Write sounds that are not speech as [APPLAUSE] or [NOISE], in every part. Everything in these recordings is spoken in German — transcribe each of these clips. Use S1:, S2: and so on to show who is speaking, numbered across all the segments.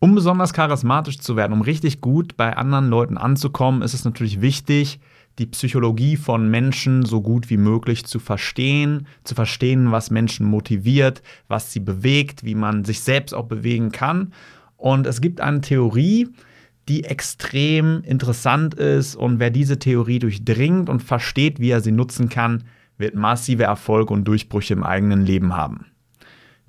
S1: Um besonders charismatisch zu werden, um richtig gut bei anderen Leuten anzukommen, ist es natürlich wichtig, die Psychologie von Menschen so gut wie möglich zu verstehen, zu verstehen, was Menschen motiviert, was sie bewegt, wie man sich selbst auch bewegen kann. Und es gibt eine Theorie, die extrem interessant ist und wer diese Theorie durchdringt und versteht, wie er sie nutzen kann, wird massive Erfolge und Durchbrüche im eigenen Leben haben.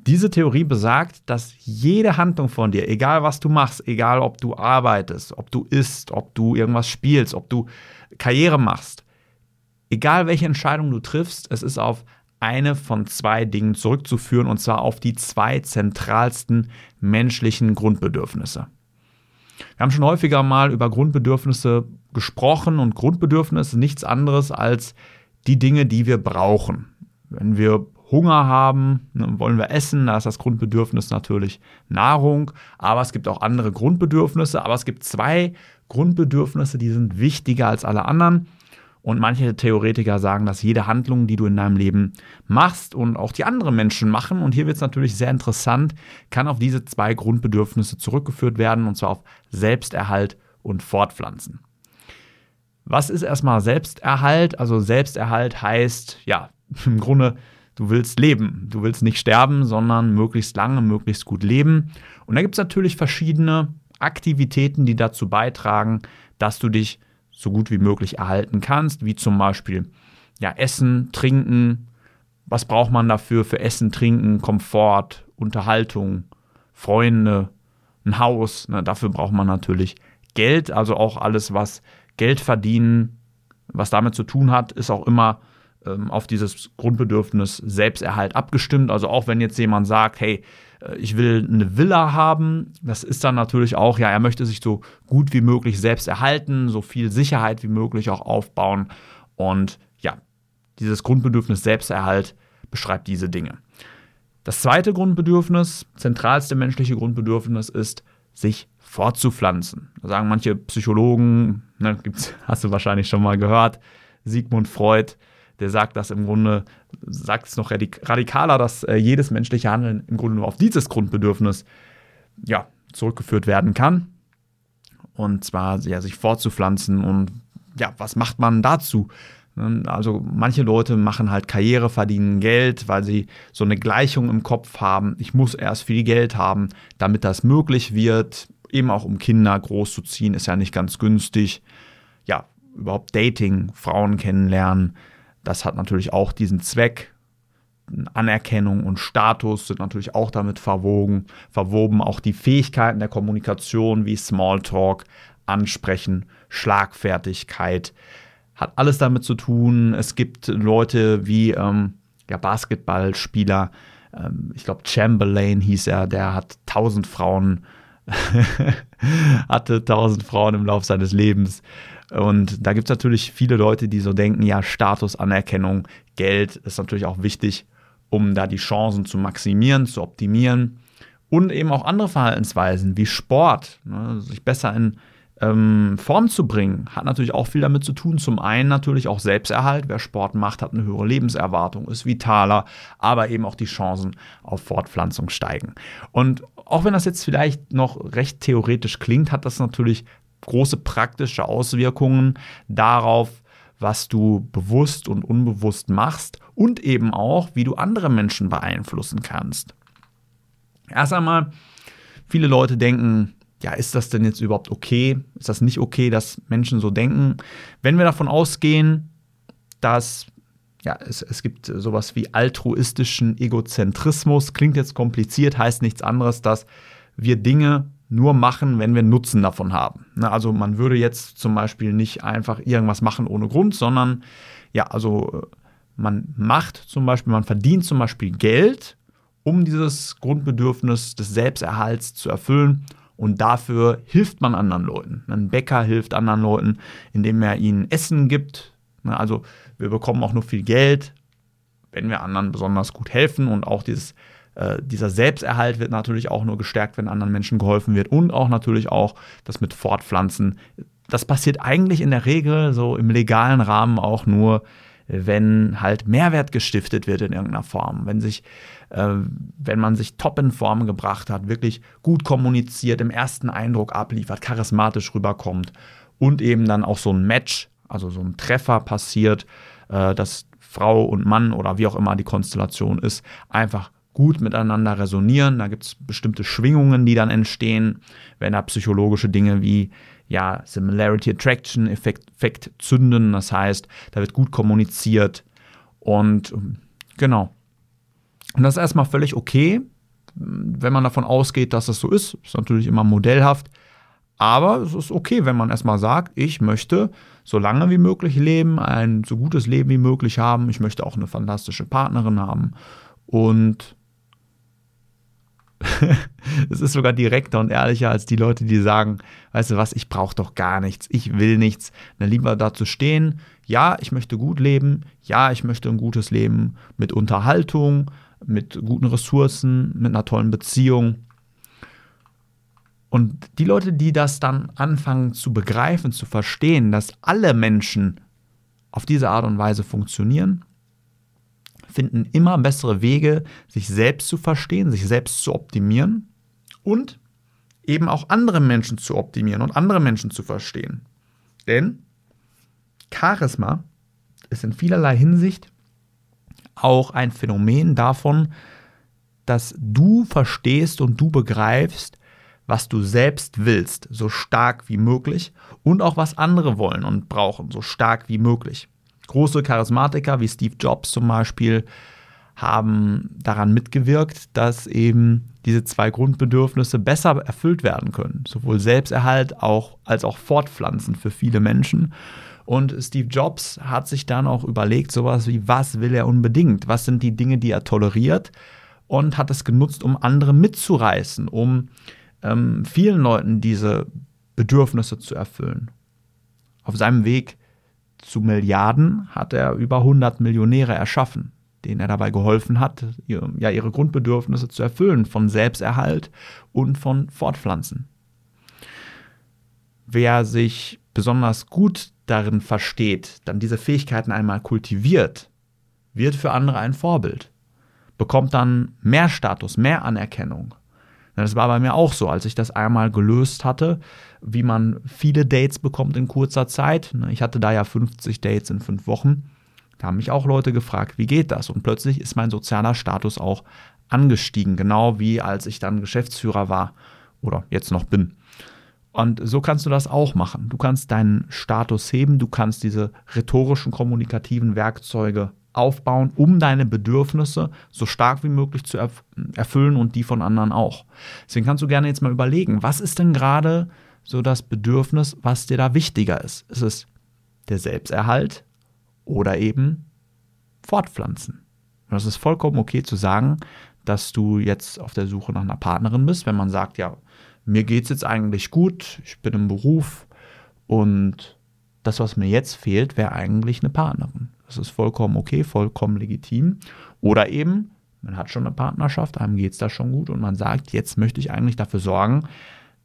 S1: Diese Theorie besagt, dass jede Handlung von dir, egal was du machst, egal ob du arbeitest, ob du isst, ob du irgendwas spielst, ob du Karriere machst, egal welche Entscheidung du triffst, es ist auf eine von zwei Dingen zurückzuführen, und zwar auf die zwei zentralsten menschlichen Grundbedürfnisse. Wir haben schon häufiger mal über Grundbedürfnisse gesprochen und Grundbedürfnisse nichts anderes als die Dinge, die wir brauchen. Wenn wir Hunger haben, ne, wollen wir essen, da ist das Grundbedürfnis natürlich Nahrung, aber es gibt auch andere Grundbedürfnisse, aber es gibt zwei Grundbedürfnisse, die sind wichtiger als alle anderen. Und manche Theoretiker sagen, dass jede Handlung, die du in deinem Leben machst und auch die anderen Menschen machen, und hier wird es natürlich sehr interessant, kann auf diese zwei Grundbedürfnisse zurückgeführt werden, und zwar auf Selbsterhalt und Fortpflanzen. Was ist erstmal Selbsterhalt? Also Selbsterhalt heißt, ja, [LAUGHS] im Grunde, du willst leben. Du willst nicht sterben, sondern möglichst lange, möglichst gut leben. Und da gibt es natürlich verschiedene Aktivitäten, die dazu beitragen, dass du dich so gut wie möglich erhalten kannst, wie zum Beispiel ja, Essen, Trinken. Was braucht man dafür für Essen, Trinken, Komfort, Unterhaltung, Freunde, ein Haus? Na, dafür braucht man natürlich Geld, also auch alles, was Geld verdienen, was damit zu tun hat, ist auch immer auf dieses Grundbedürfnis Selbsterhalt abgestimmt. Also auch wenn jetzt jemand sagt, hey, äh, ich will eine Villa haben. Das ist dann natürlich auch, ja, er möchte sich so gut wie möglich selbst erhalten, so viel Sicherheit wie möglich auch aufbauen. Und ja, dieses Grundbedürfnis Selbsterhalt beschreibt diese Dinge. Das zweite Grundbedürfnis, zentralste menschliche Grundbedürfnis ist, sich fortzupflanzen. Da sagen manche Psychologen, ne, [LAUGHS] hast du wahrscheinlich schon mal gehört, Sigmund Freud, der sagt das im Grunde, sagt es noch radikaler, dass äh, jedes menschliche Handeln im Grunde nur auf dieses Grundbedürfnis ja, zurückgeführt werden kann. Und zwar ja, sich fortzupflanzen. Und ja, was macht man dazu? Ne, also manche Leute machen halt Karriere, verdienen Geld, weil sie so eine Gleichung im Kopf haben. Ich muss erst viel Geld haben, damit das möglich wird. Eben auch um Kinder groß zu ziehen, ist ja nicht ganz günstig. Ja, überhaupt Dating, Frauen kennenlernen, das hat natürlich auch diesen Zweck. Anerkennung und Status sind natürlich auch damit verwogen, verwoben. Auch die Fähigkeiten der Kommunikation wie Smalltalk, Ansprechen, Schlagfertigkeit hat alles damit zu tun. Es gibt Leute wie ähm, ja, Basketballspieler, ähm, ich glaube Chamberlain hieß er, der hat tausend Frauen, [LAUGHS] hatte tausend Frauen im Laufe seines Lebens und da gibt es natürlich viele Leute, die so denken, ja, Status, Anerkennung, Geld ist natürlich auch wichtig, um da die Chancen zu maximieren, zu optimieren. Und eben auch andere Verhaltensweisen wie Sport, ne, sich besser in ähm, Form zu bringen, hat natürlich auch viel damit zu tun. Zum einen natürlich auch Selbsterhalt. Wer Sport macht, hat eine höhere Lebenserwartung, ist vitaler, aber eben auch die Chancen auf Fortpflanzung steigen. Und auch wenn das jetzt vielleicht noch recht theoretisch klingt, hat das natürlich große praktische Auswirkungen darauf, was du bewusst und unbewusst machst und eben auch, wie du andere Menschen beeinflussen kannst. Erst einmal, viele Leute denken, ja, ist das denn jetzt überhaupt okay? Ist das nicht okay, dass Menschen so denken? Wenn wir davon ausgehen, dass ja, es, es gibt sowas wie altruistischen Egozentrismus, klingt jetzt kompliziert, heißt nichts anderes, dass wir Dinge nur machen, wenn wir Nutzen davon haben. Ne, also man würde jetzt zum Beispiel nicht einfach irgendwas machen ohne Grund, sondern ja, also äh, man macht zum Beispiel, man verdient zum Beispiel Geld, um dieses Grundbedürfnis des Selbsterhalts zu erfüllen. Und dafür hilft man anderen Leuten. Ein Bäcker hilft anderen Leuten, indem er ihnen Essen gibt. Ne, also wir bekommen auch nur viel Geld, wenn wir anderen besonders gut helfen und auch dieses äh, dieser Selbsterhalt wird natürlich auch nur gestärkt, wenn anderen Menschen geholfen wird und auch natürlich auch das mit Fortpflanzen. Das passiert eigentlich in der Regel so im legalen Rahmen auch nur, wenn halt Mehrwert gestiftet wird in irgendeiner Form, wenn sich, äh, wenn man sich top in Form gebracht hat, wirklich gut kommuniziert, im ersten Eindruck abliefert, charismatisch rüberkommt und eben dann auch so ein Match, also so ein Treffer passiert, äh, dass Frau und Mann oder wie auch immer die Konstellation ist, einfach gut miteinander resonieren. Da gibt es bestimmte Schwingungen, die dann entstehen, wenn da psychologische Dinge wie ja, Similarity Attraction Effekt, Effekt zünden. Das heißt, da wird gut kommuniziert und genau. Und das ist erstmal völlig okay, wenn man davon ausgeht, dass das so ist. Ist natürlich immer modellhaft. Aber es ist okay, wenn man erstmal sagt, ich möchte so lange wie möglich leben, ein so gutes Leben wie möglich haben. Ich möchte auch eine fantastische Partnerin haben. Und [LAUGHS] es ist sogar direkter und ehrlicher als die Leute, die sagen, weißt du was, ich brauche doch gar nichts, ich will nichts. Dann lieber dazu stehen, ja, ich möchte gut leben, ja, ich möchte ein gutes Leben mit Unterhaltung, mit guten Ressourcen, mit einer tollen Beziehung. Und die Leute, die das dann anfangen zu begreifen, zu verstehen, dass alle Menschen auf diese Art und Weise funktionieren, finden immer bessere Wege, sich selbst zu verstehen, sich selbst zu optimieren und eben auch andere Menschen zu optimieren und andere Menschen zu verstehen. Denn Charisma ist in vielerlei Hinsicht auch ein Phänomen davon, dass du verstehst und du begreifst, was du selbst willst, so stark wie möglich und auch was andere wollen und brauchen, so stark wie möglich. Große Charismatiker wie Steve Jobs zum Beispiel haben daran mitgewirkt, dass eben diese zwei Grundbedürfnisse besser erfüllt werden können. Sowohl Selbsterhalt auch, als auch Fortpflanzen für viele Menschen. Und Steve Jobs hat sich dann auch überlegt, sowas wie, was will er unbedingt? Was sind die Dinge, die er toleriert? Und hat es genutzt, um andere mitzureißen, um ähm, vielen Leuten diese Bedürfnisse zu erfüllen. Auf seinem Weg zu Milliarden hat er über 100 Millionäre erschaffen, denen er dabei geholfen hat, ihr, ja, ihre Grundbedürfnisse zu erfüllen von Selbsterhalt und von Fortpflanzen. Wer sich besonders gut darin versteht, dann diese Fähigkeiten einmal kultiviert, wird für andere ein Vorbild, bekommt dann mehr Status, mehr Anerkennung das war bei mir auch so, als ich das einmal gelöst hatte, wie man viele Dates bekommt in kurzer Zeit. Ich hatte da ja 50 Dates in fünf Wochen. Da haben mich auch Leute gefragt, wie geht das? Und plötzlich ist mein sozialer Status auch angestiegen, genau wie als ich dann Geschäftsführer war oder jetzt noch bin. Und so kannst du das auch machen. Du kannst deinen Status heben, du kannst diese rhetorischen, kommunikativen Werkzeuge aufbauen, um deine Bedürfnisse so stark wie möglich zu erfüllen und die von anderen auch. Deswegen kannst du gerne jetzt mal überlegen, was ist denn gerade so das Bedürfnis, was dir da wichtiger ist? Ist es der Selbsterhalt oder eben Fortpflanzen? Und das ist vollkommen okay zu sagen, dass du jetzt auf der Suche nach einer Partnerin bist, wenn man sagt, ja, mir geht es jetzt eigentlich gut, ich bin im Beruf und das, was mir jetzt fehlt, wäre eigentlich eine Partnerin. Das ist vollkommen okay, vollkommen legitim. Oder eben, man hat schon eine Partnerschaft, einem geht es da schon gut und man sagt, jetzt möchte ich eigentlich dafür sorgen,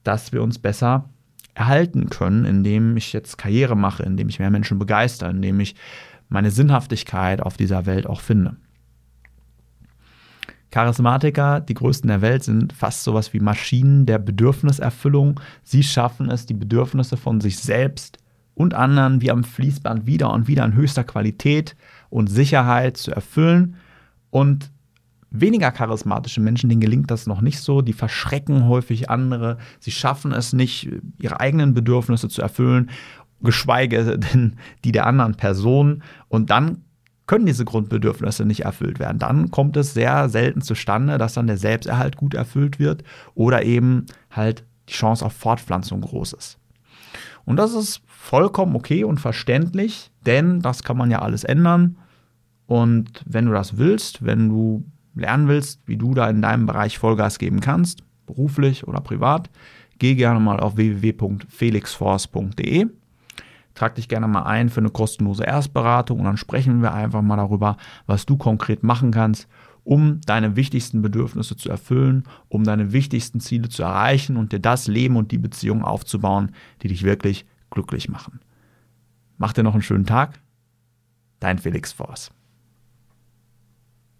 S1: dass wir uns besser erhalten können, indem ich jetzt Karriere mache, indem ich mehr Menschen begeister, indem ich meine Sinnhaftigkeit auf dieser Welt auch finde. Charismatiker, die größten der Welt, sind fast sowas wie Maschinen der Bedürfniserfüllung. Sie schaffen es, die Bedürfnisse von sich selbst und anderen wie am Fließband wieder und wieder in höchster Qualität und Sicherheit zu erfüllen. Und weniger charismatische Menschen, denen gelingt das noch nicht so. Die verschrecken häufig andere. Sie schaffen es nicht, ihre eigenen Bedürfnisse zu erfüllen, geschweige denn die der anderen Person. Und dann können diese Grundbedürfnisse nicht erfüllt werden. Dann kommt es sehr selten zustande, dass dann der Selbsterhalt gut erfüllt wird oder eben halt die Chance auf Fortpflanzung groß ist. Und das ist vollkommen okay und verständlich, denn das kann man ja alles ändern. Und wenn du das willst, wenn du lernen willst, wie du da in deinem Bereich Vollgas geben kannst, beruflich oder privat, geh gerne mal auf www.felixforce.de. Trag dich gerne mal ein für eine kostenlose Erstberatung und dann sprechen wir einfach mal darüber, was du konkret machen kannst, um deine wichtigsten Bedürfnisse zu erfüllen, um deine wichtigsten Ziele zu erreichen und dir das Leben und die Beziehung aufzubauen, die dich wirklich glücklich machen. Mach dir noch einen schönen Tag Dein Felix Voss.